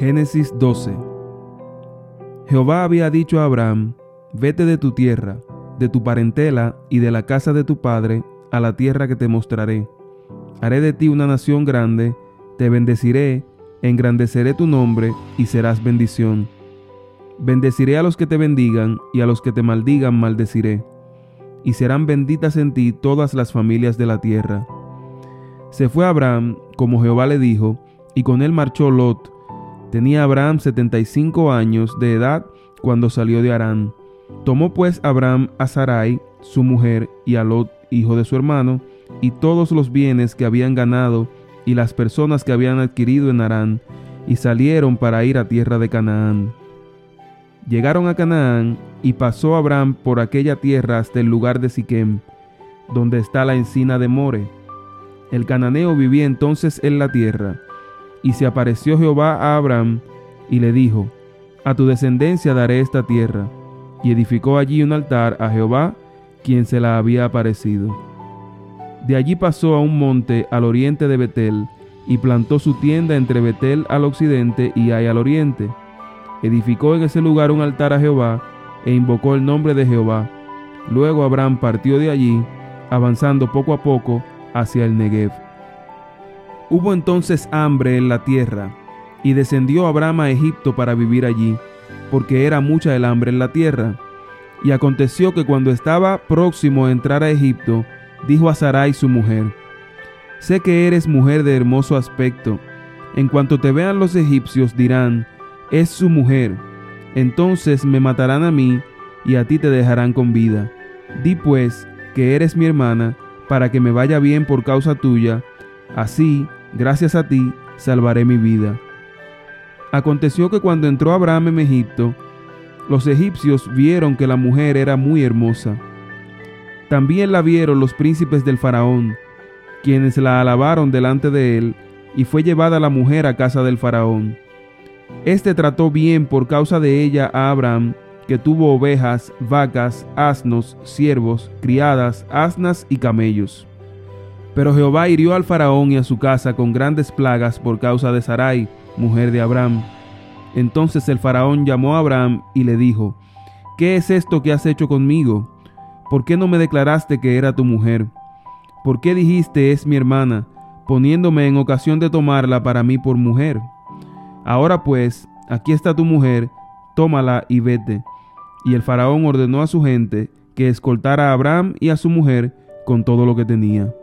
Génesis 12 Jehová había dicho a Abraham, vete de tu tierra, de tu parentela y de la casa de tu padre, a la tierra que te mostraré. Haré de ti una nación grande, te bendeciré, engrandeceré tu nombre y serás bendición. Bendeciré a los que te bendigan y a los que te maldigan maldeciré. Y serán benditas en ti todas las familias de la tierra. Se fue Abraham, como Jehová le dijo, y con él marchó Lot, Tenía Abraham setenta y cinco años de edad cuando salió de Harán. Tomó pues Abraham a Sarai, su mujer, y a Lot, hijo de su hermano, y todos los bienes que habían ganado y las personas que habían adquirido en Harán, y salieron para ir a tierra de Canaán. Llegaron a Canaán, y pasó Abraham por aquella tierra hasta el lugar de Siquem, donde está la encina de More. El cananeo vivía entonces en la tierra, y se apareció Jehová a Abraham y le dijo, A tu descendencia daré esta tierra. Y edificó allí un altar a Jehová, quien se la había aparecido. De allí pasó a un monte al oriente de Betel, y plantó su tienda entre Betel al occidente y Ai al oriente. Edificó en ese lugar un altar a Jehová, e invocó el nombre de Jehová. Luego Abraham partió de allí, avanzando poco a poco hacia el Negev. Hubo entonces hambre en la tierra, y descendió Abraham a Egipto para vivir allí, porque era mucha el hambre en la tierra. Y aconteció que cuando estaba próximo a entrar a Egipto, dijo a Sarai su mujer, Sé que eres mujer de hermoso aspecto, en cuanto te vean los egipcios dirán, es su mujer, entonces me matarán a mí y a ti te dejarán con vida. Di pues que eres mi hermana, para que me vaya bien por causa tuya, así gracias a ti salvaré mi vida. Aconteció que cuando entró Abraham en Egipto, los egipcios vieron que la mujer era muy hermosa. También la vieron los príncipes del faraón, quienes la alabaron delante de él, y fue llevada la mujer a casa del faraón. Este trató bien por causa de ella a Abraham, que tuvo ovejas, vacas, asnos, siervos, criadas, asnas y camellos. Pero Jehová hirió al faraón y a su casa con grandes plagas por causa de Sarai, mujer de Abraham. Entonces el faraón llamó a Abraham y le dijo, ¿Qué es esto que has hecho conmigo? ¿Por qué no me declaraste que era tu mujer? ¿Por qué dijiste es mi hermana, poniéndome en ocasión de tomarla para mí por mujer? Ahora pues, aquí está tu mujer, tómala y vete. Y el faraón ordenó a su gente que escoltara a Abraham y a su mujer con todo lo que tenía.